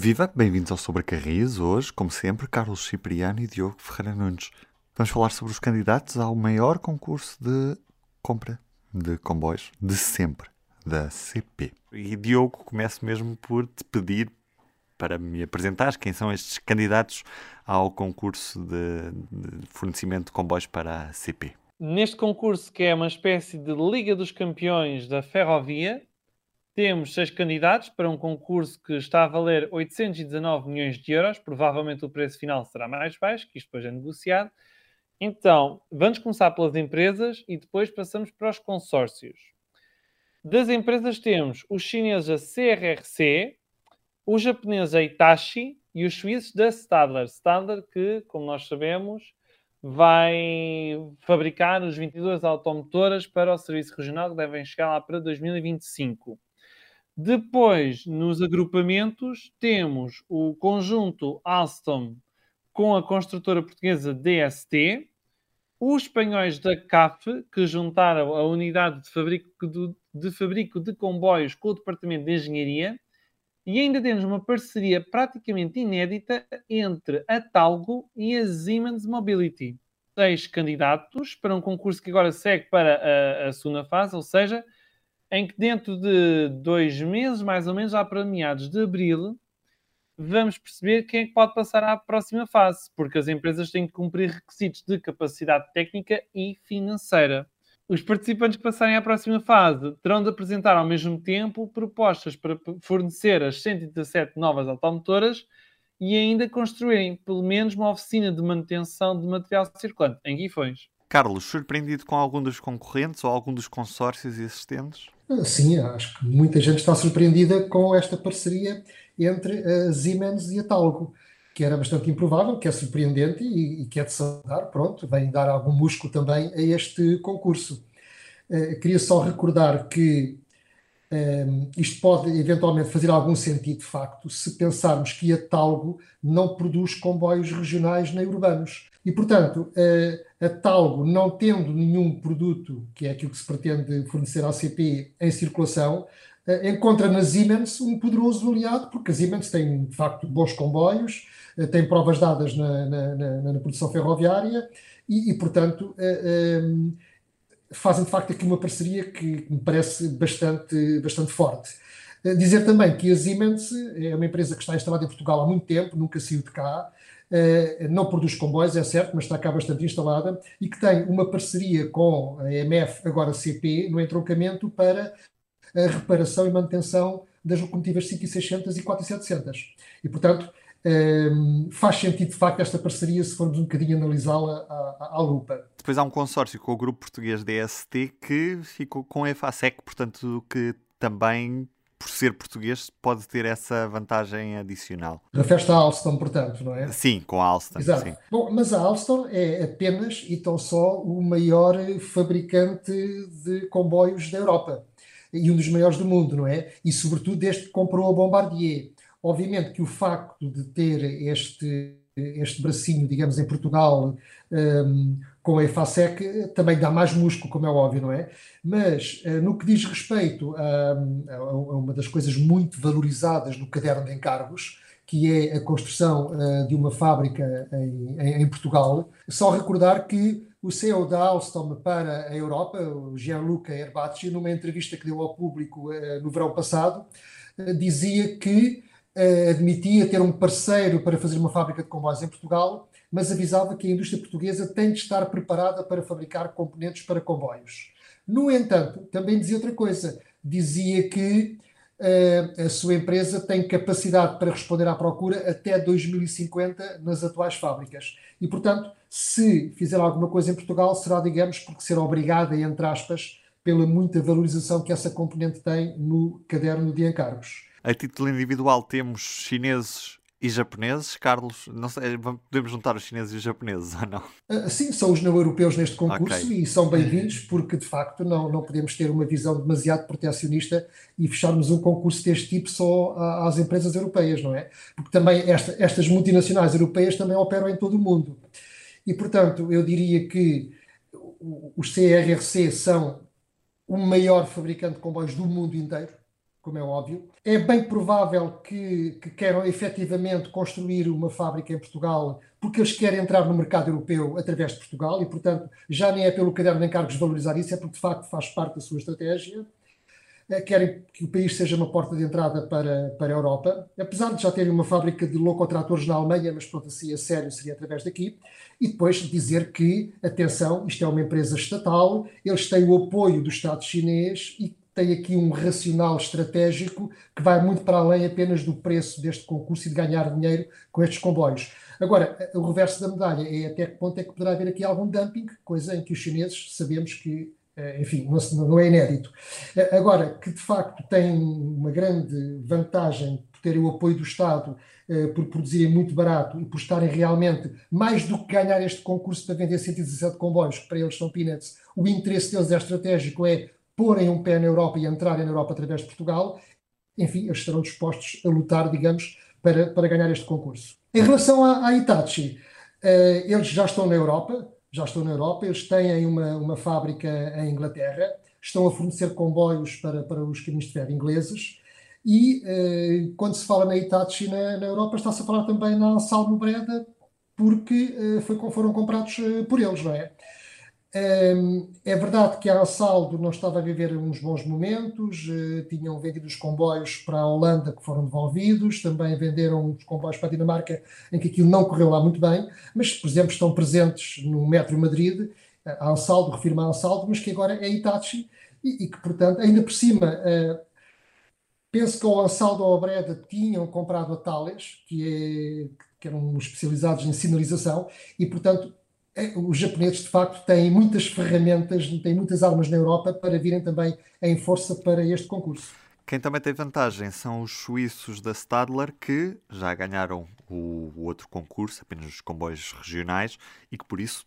Viva, bem-vindos ao Sobrecarris. Hoje, como sempre, Carlos Cipriano e Diogo Ferreira Nunes. Vamos falar sobre os candidatos ao maior concurso de compra de comboios de sempre, da CP. E Diogo, começo mesmo por te pedir para me apresentares quem são estes candidatos ao concurso de, de fornecimento de comboios para a CP. Neste concurso, que é uma espécie de Liga dos Campeões da Ferrovia, temos seis candidatos para um concurso que está a valer 819 milhões de euros. Provavelmente o preço final será mais baixo, que isto depois é negociado. Então, vamos começar pelas empresas e depois passamos para os consórcios. Das empresas temos os chineses a CRRC, os japoneses a Itachi e os suíços da Stadler. Stadler que, como nós sabemos, vai fabricar os 22 automotoras para o serviço regional que devem chegar lá para 2025. Depois, nos agrupamentos, temos o conjunto Alstom com a construtora portuguesa DST, os espanhóis da CAF, que juntaram a unidade de fabrico de, de fabrico de comboios com o Departamento de Engenharia, e ainda temos uma parceria praticamente inédita entre a Talgo e a Siemens Mobility. Seis candidatos para um concurso que agora segue para a, a segunda fase, ou seja, em que dentro de dois meses, mais ou menos, já para meados de abril, vamos perceber quem é que pode passar à próxima fase, porque as empresas têm que cumprir requisitos de capacidade técnica e financeira. Os participantes que passarem à próxima fase terão de apresentar ao mesmo tempo propostas para fornecer as 117 novas automotoras e ainda construírem pelo menos uma oficina de manutenção de material circulante em Guifões. Carlos, surpreendido com algum dos concorrentes ou algum dos consórcios existentes? Sim, acho que muita gente está surpreendida com esta parceria entre a Siemens e a Talgo que era bastante improvável, que é surpreendente e, e que é de saudar, pronto, vem dar algum músculo também a este concurso. Uh, queria só recordar que um, ehm, isto pode eventualmente fazer algum sentido de facto se pensarmos que a Talgo não produz comboios regionais nem urbanos. E, portanto, uh, a Talgo, não tendo nenhum produto, que é aquilo que se pretende fornecer à CP, em circulação, uh, encontra na Siemens um poderoso aliado, porque a Siemens tem, de facto, bons comboios, eh, tem provas dadas na, na, na, na produção ferroviária e, e portanto, eh, ehm, fazem de facto aqui uma parceria que me parece bastante, bastante forte. Eh, dizer também que a Siemens é uma empresa que está instalada em Portugal há muito tempo, nunca saiu de cá, não produz comboios, é certo, mas está cá bastante instalada e que tem uma parceria com a EMF, agora CP, no entroncamento para a reparação e manutenção das locomotivas 5600 e 4700. E, portanto, um, faz sentido de facto esta parceria se formos um bocadinho analisá-la à, à, lupa. Depois há um consórcio com o grupo português DST que ficou com a EFASEC, portanto que também por ser português pode ter essa vantagem adicional. Refere-se à Alstom, portanto, não é? Sim, com a Alstom. Exato. Sim. Bom, mas a Alstom é apenas e tão só o maior fabricante de comboios da Europa e um dos maiores do mundo, não é? E sobretudo desde que comprou a Bombardier. Obviamente que o facto de ter este, este bracinho, digamos, em Portugal, um, com a EFASEC, também dá mais músculo, como é óbvio, não é? Mas uh, no que diz respeito a, a, uma das coisas muito valorizadas no caderno de encargos, que é a construção uh, de uma fábrica em, em, em, Portugal, só recordar que o CEO da Alstom para a Europa, o Gianluca Erbacci, numa entrevista que deu ao público uh, no verão passado, dizia que admitia ter um parceiro para fazer uma fábrica de comboios em Portugal, mas avisava que a indústria portuguesa tem de estar preparada para fabricar componentes para comboios. No entanto, também dizia outra coisa. Dizia que uh, a sua empresa tem capacidade para responder à procura até 2050 nas atuais fábricas. E, portanto, se fizer alguma coisa em Portugal, será, digamos, porque será obrigada, entre aspas, pela muita valorização que essa componente tem no caderno de encargos. A título individual temos chineses e japoneses. Carlos, não sei, podemos juntar os chineses e os japoneses ou não? Uh, sim, são os não-europeus neste concurso okay. e são bem-vindos porque de facto não, não podemos ter uma visão demasiado protecionista e fecharmos um concurso deste tipo só às empresas europeias, não é? Porque também esta, estas multinacionais europeias também operam em todo o mundo. E portanto, eu diria que os CRRC são o maior fabricante de comboios do mundo inteiro como é óbvio. É bem provável que, que queiram efetivamente construir uma fábrica em Portugal, porque eles querem entrar no mercado europeu através de Portugal e, portanto, já nem é pelo caderno de encargos valorizar isso, é porque de facto faz parte da sua estratégia. Eh, querem que o país seja uma porta de entrada para, para a Europa, apesar de já terem uma fábrica de locotratores na Alemanha, mas pronto, assim a sério seria através daqui, e depois dizer que, atenção, isto é uma empresa estatal, eles têm o apoio do Estado chinês e tem aqui um racional estratégico que vai muito para além apenas do preço deste concurso e de ganhar dinheiro com estes comboios. Agora, o reverso da medalha é até que ponto é que poderá haver aqui algum dumping, coisa em que os chineses sabemos que eh, enfim, não, é inédito. Eh, agora, que de facto tem uma grande vantagem por terem o apoio do Estado, eh, por produzirem muito barato e por estarem realmente, mais do que ganhar este concurso para vender 117 comboios, que para eles são peanuts, o interesse deles é estratégico, é porem um pé na Europa e entrarem na Europa através de Portugal, enfim, eles estarão dispostos a lutar, digamos, para, para ganhar este concurso. Em relação à, à Itachi, eles já estão na Europa, já estão na Europa, eles têm uma, uma fábrica em Inglaterra, estão a fornecer comboios para, para os caminhos de ferro ingleses e eh, quando se fala na Hitachi na, na Europa está-se a falar também na Salmo Breda porque eh, foi, foram comprados eh, por eles, não é? É verdade que a Saldo não estava a viver uns bons momentos, eh, tinham vendido os comboios para a Holanda que foram devolvidos, também venderam os comboios para a Dinamarca em que aquilo não correu lá muito bem, mas, por exemplo, estão presentes no Metro Madrid, a Ansaldo, refirma a Ansaldo, mas que agora é Itachi e, e que, portanto, ainda por cima, uh, penso que o Ansaldo ou a Breda tinham comprado a Thales, que, é, que eram especializados em sinalização, e, portanto, os japoneses de facto têm muitas ferramentas, têm muitas armas na Europa para virem também em força para este concurso. Quem também tem vantagem são os suíços da Stadler, que já ganharam o, outro concurso, apenas os comboios regionais, e que por isso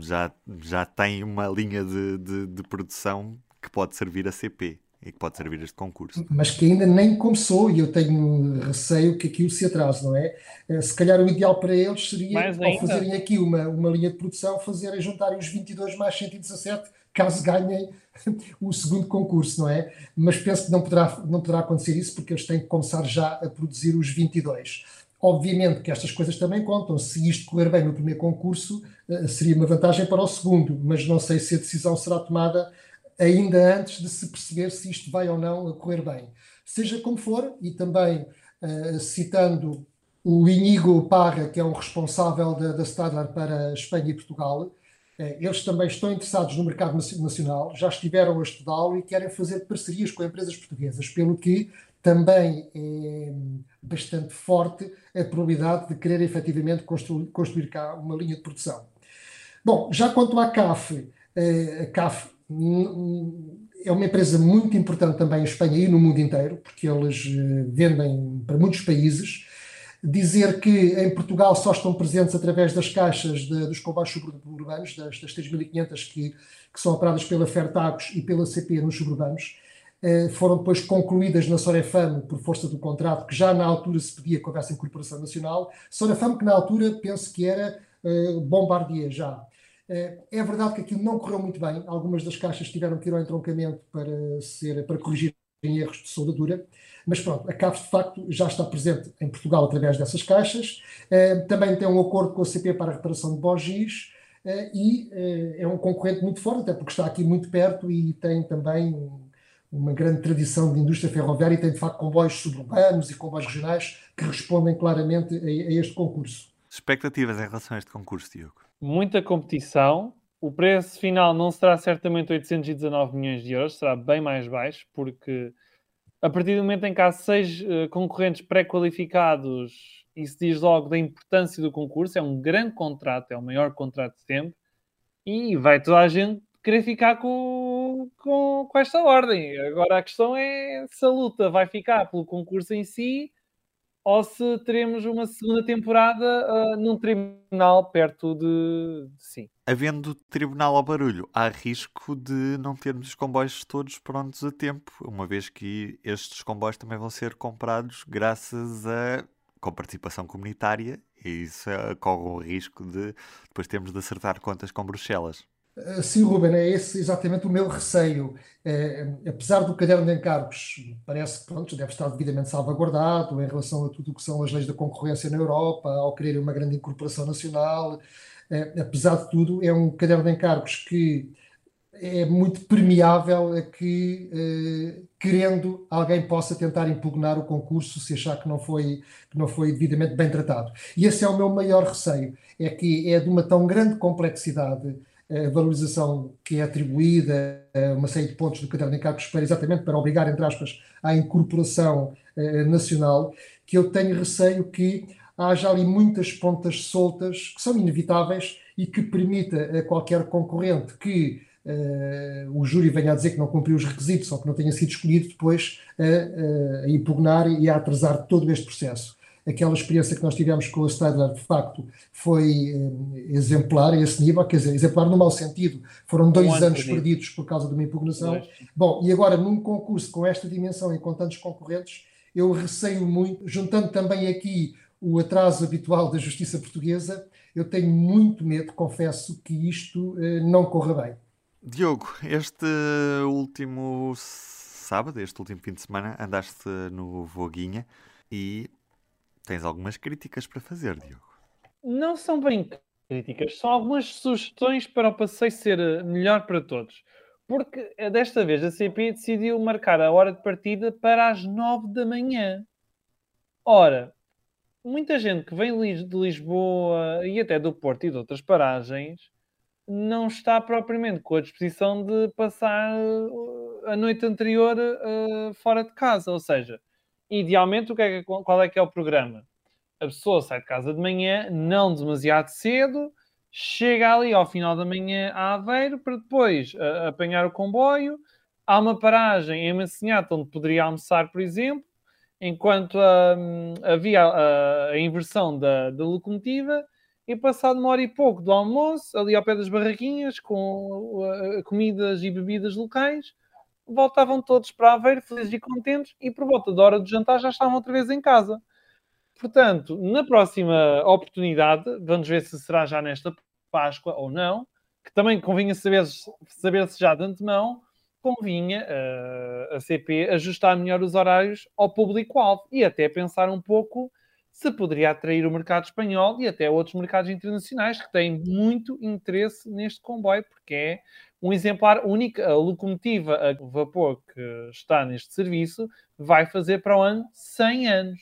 já, já têm uma linha de, de, de produção que pode servir a CP e que pode servir este concurso. Mas que ainda nem começou e eu tenho receio que aquilo se atrase, não é? Eh, se calhar o ideal para eles seria, ao fazerem aqui uma, uma linha de produção, fazerem juntarem os 22 mais 117, caso ganhem o segundo concurso, não é? Mas penso que não poderá, não poderá acontecer isso porque eles têm que começar já a produzir os 22. Obviamente que estas coisas também contam. Se isto correr bem no primeiro concurso, eh, seria uma vantagem para o segundo, mas não sei se a decisão será tomada ainda antes de se perceber se isto vai ou não correr bem. Seja como for, e também uh, citando o Inigo Parra, que é o responsável da, da Stadler para Espanha e Portugal, uh, eles também estão interessados no mercado nacional, já estiveram a estudá-lo e querem fazer parcerias com empresas portuguesas, pelo que também é bastante forte a probabilidade de querer efetivamente construir, construir cá uma linha de produção. Bom, já quanto à CAF, eh, a CAF é uma empresa muito importante também em Espanha e no mundo inteiro, porque eles eh, vendem para muitos países. Dizer que em Portugal só estão presentes através das caixas de, dos comboios suburbanos, das, das 3.500 que, que são operadas pela Fertagos e pela CP nos suburbanos, eh, foram depois concluídas na Sorefam por força do contrato, que já na altura se pedia que houvesse incorporação nacional. Sorefam que na altura penso que era eh, Bombardier já. Eh, é verdade que aquilo não correu muito bem. Algumas das caixas tiveram que ir ao entroncamento para, ser, para corrigir erros de soldadura, mas pronto, a CAPES de facto já está presente em Portugal através dessas caixas. Eh, também tem um acordo com a CP para a reparação de bogis eh, e é um concorrente muito forte, até porque está aqui muito perto e tem também uma grande tradição de indústria ferroviária e tem de facto comboios suburbanos e comboios regionais que respondem claramente a, a este concurso. Expectativas em relação a este concurso, Diogo? Muita competição. O preço final não será certamente 819 milhões de euros, será bem mais baixo, porque a partir do momento em que há seis uh, concorrentes pré-qualificados, isso diz logo da importância do concurso. É um grande contrato, é o maior contrato de sempre, e vai toda a gente querer ficar com, com, com esta ordem. Agora a questão é se a luta vai ficar pelo concurso em si ou se teremos uma segunda temporada uh, num tribunal perto de, de sim. Havendo tribunal ao barulho, há risco de não termos os comboios todos prontos a tempo, uma vez que estes comboios também vão ser comprados graças a com participação comunitária e isso corre o risco de depois termos de acertar contas com Bruxelas. Eh, sim, Ruben, é esse exatamente o meu receio. É, apesar do caderno de encargos, parece que pronto, deve estar devidamente salvaguardado em relação a tudo o que são as leis da concorrência na Europa, ao querer uma grande incorporação nacional. É, apesar de tudo, é um caderno de encargos que é muito permeável a que, querendo, alguém possa tentar impugnar o concurso se achar que não, foi, que não foi devidamente bem tratado. E esse é o meu maior receio, é que é de uma tão grande complexidade a valorização que é atribuída a uma série de pontos do caderno de encargos para exatamente para obrigar, entre aspas, à incorporação eh, nacional, que eu tenho receio que haja ali muitas pontas soltas que são inevitáveis e que permita a qualquer concorrente que uh, o júri venha a dizer que não cumpriu os requisitos ou que não tenha sido escolhido depois a, a impugnar e a atrasar todo este processo. Aquela experiência que nós tivemos com a Stadler, de facto, foi uh, exemplar a esse nível, quer dizer, exemplar no mau sentido. Foram dois um anos perdidos por causa de uma impugnação. Bom, e agora, num concurso com esta dimensão e com tantos concorrentes, eu receio muito, juntando também aqui o atraso habitual da justiça portuguesa, eu tenho muito medo, confesso, que isto uh, não corra bem. Diogo, este último sábado, este último fim de semana, andaste no Voguinha e tens algumas críticas para fazer, Diogo. Não são bem críticas, são algumas sugestões para o passeio ser melhor para todos. Porque eh, desta vez a CP decidiu marcar a hora de partida para as 9 da manhã. Ora, muita gente que vem de Lisboa e até do Porto e de outras paragens não está propriamente com a disposição de passar uh, a noite anterior uh, fora de casa. Ou seja, idealmente, o que é qual é que é o programa? A pessoa sai de casa de manhã, não demasiado cedo, chega ali ao final da manhã a Aveiro para depois uh, apanhar o comboio. Há uma paragem em Massinhata onde poderia almoçar, por exemplo, enquanto uh, havia a, a inversão da, da locomotiva e passado uma hora e pouco do almoço, ali ao pé das barraquinhas, com uh, comidas e bebidas locais, voltavam todos para Aveiro, felizes e contentes, e por volta da hora do jantar já estavam outra vez em casa. Portanto, na próxima oportunidade, vamos ver se será já nesta Páscoa ou não, que também convinha saber, saber se já de antemão, convinha uh, a CP ajustar melhor os horários ao público-alvo e até pensar um pouco se poderia atrair o mercado espanhol e até outros mercados internacionais que têm muito interesse neste comboio, porque é um exemplar único. A locomotiva a vapor que está neste serviço vai fazer para o ano 100 anos.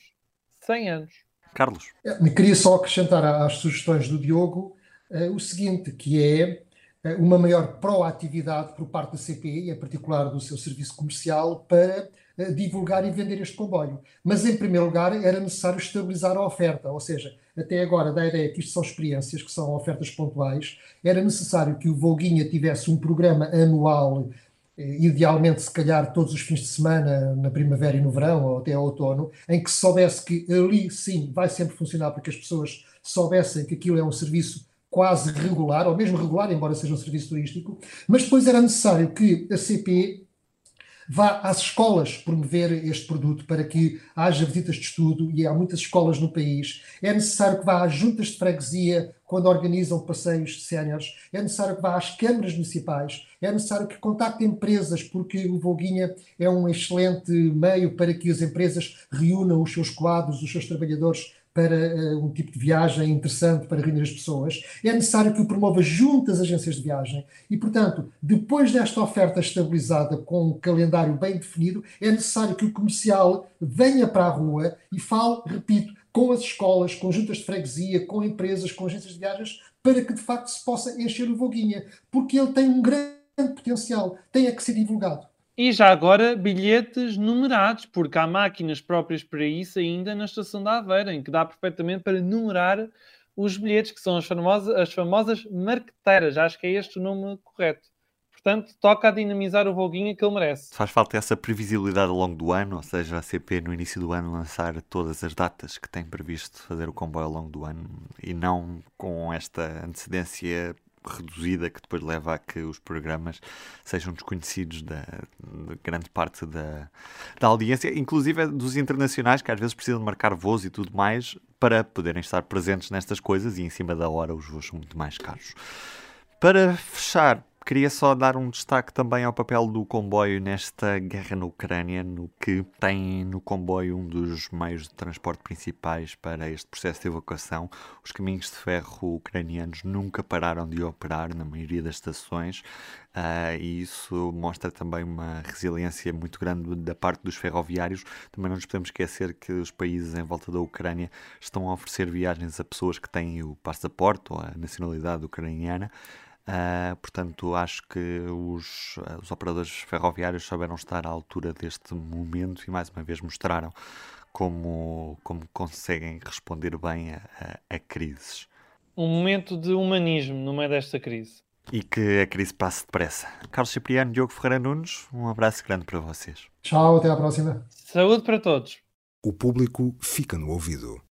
100 anos. Carlos. Me queria só acrescentar às sugestões do Diogo uh, o seguinte, que é uh, uma maior proatividade por parte da CPI, em particular do seu serviço comercial, para divulgar e vender este comboio. Mas, em primeiro lugar, era necessário estabilizar a oferta, ou seja, até agora, da ideia que isto são experiências, que são ofertas pontuais, era necessário que o Volguinha tivesse um programa anual, eh, idealmente, se calhar, todos os fins de semana, na primavera e no verão, ou até ao outono, em que se soubesse que ali, sim, vai sempre funcionar, porque as pessoas soubessem que aquilo é um serviço quase regular, ou mesmo regular, embora seja um serviço turístico, mas depois era necessário que a CP vá às escolas promover este produto para que haja visitas de estudo e há muitas escolas no país. É necessário que vá às juntas de freguesia quando organizam passeios de séniores. É necessário que vá às câmaras municipais. É necessário que contacte empresas, porque o Volguinha é um excelente meio para que as empresas reúnam os seus quadros, os seus trabalhadores para uh, um tipo de viagem interessante para reunir as pessoas, é necessário que o promova junto às agências de viagem e, portanto, depois desta oferta estabilizada com um calendário bem definido, é necessário que o comercial venha para a rua e fale, repito, com as escolas, com juntas de freguesia, com empresas, com agências de viagens, para que de facto se possa encher o Voguinha, porque ele tem um grande potencial, tem a que ser divulgado. E já agora bilhetes numerados, porque há máquinas próprias para isso ainda na estação da Aveira, em que dá perfeitamente para numerar os bilhetes, que são as famosas, as famosas marqueteiras. Acho que é este o nome correto. Portanto, toca a dinamizar o Voguinha que ele merece. Faz falta essa previsibilidade ao longo do ano, ou seja, a CP no início do ano lançar todas as datas que tem previsto fazer o comboio ao longo do ano e não com esta antecedência reduzida que depois leva a que os programas sejam desconhecidos da, de grande parte da, da audiência, inclusive dos internacionais, que às vezes precisam marcar voos e tudo mais para poderem estar presentes nestas coisas e em cima da hora os voos são muito mais caros. Para fechar, Queria só dar um destaque também ao papel do comboio nesta guerra na Ucrânia, no que tem no comboio um dos meios de transporte principais para este processo de evacuação. Os caminhos de ferro ucranianos nunca pararam de operar na maioria das estações uh, e isso mostra também uma resiliência muito grande da parte dos ferroviários. Também não nos podemos esquecer que os países em volta da Ucrânia estão a oferecer viagens a pessoas que têm o passaporte ou a nacionalidade ucraniana. Uh, portanto, acho que os, uh, os, operadores ferroviários souberam estar à altura deste momento e mais uma vez mostraram como, como conseguem responder bem a, a, a crises. Um momento de humanismo no meio desta crise. E que a crise passe depressa. Carlos Cipriano, Diogo Ferreira Nunes, um abraço grande para vocês. Tchau, até à próxima. Saúde para todos. O público fica no ouvido.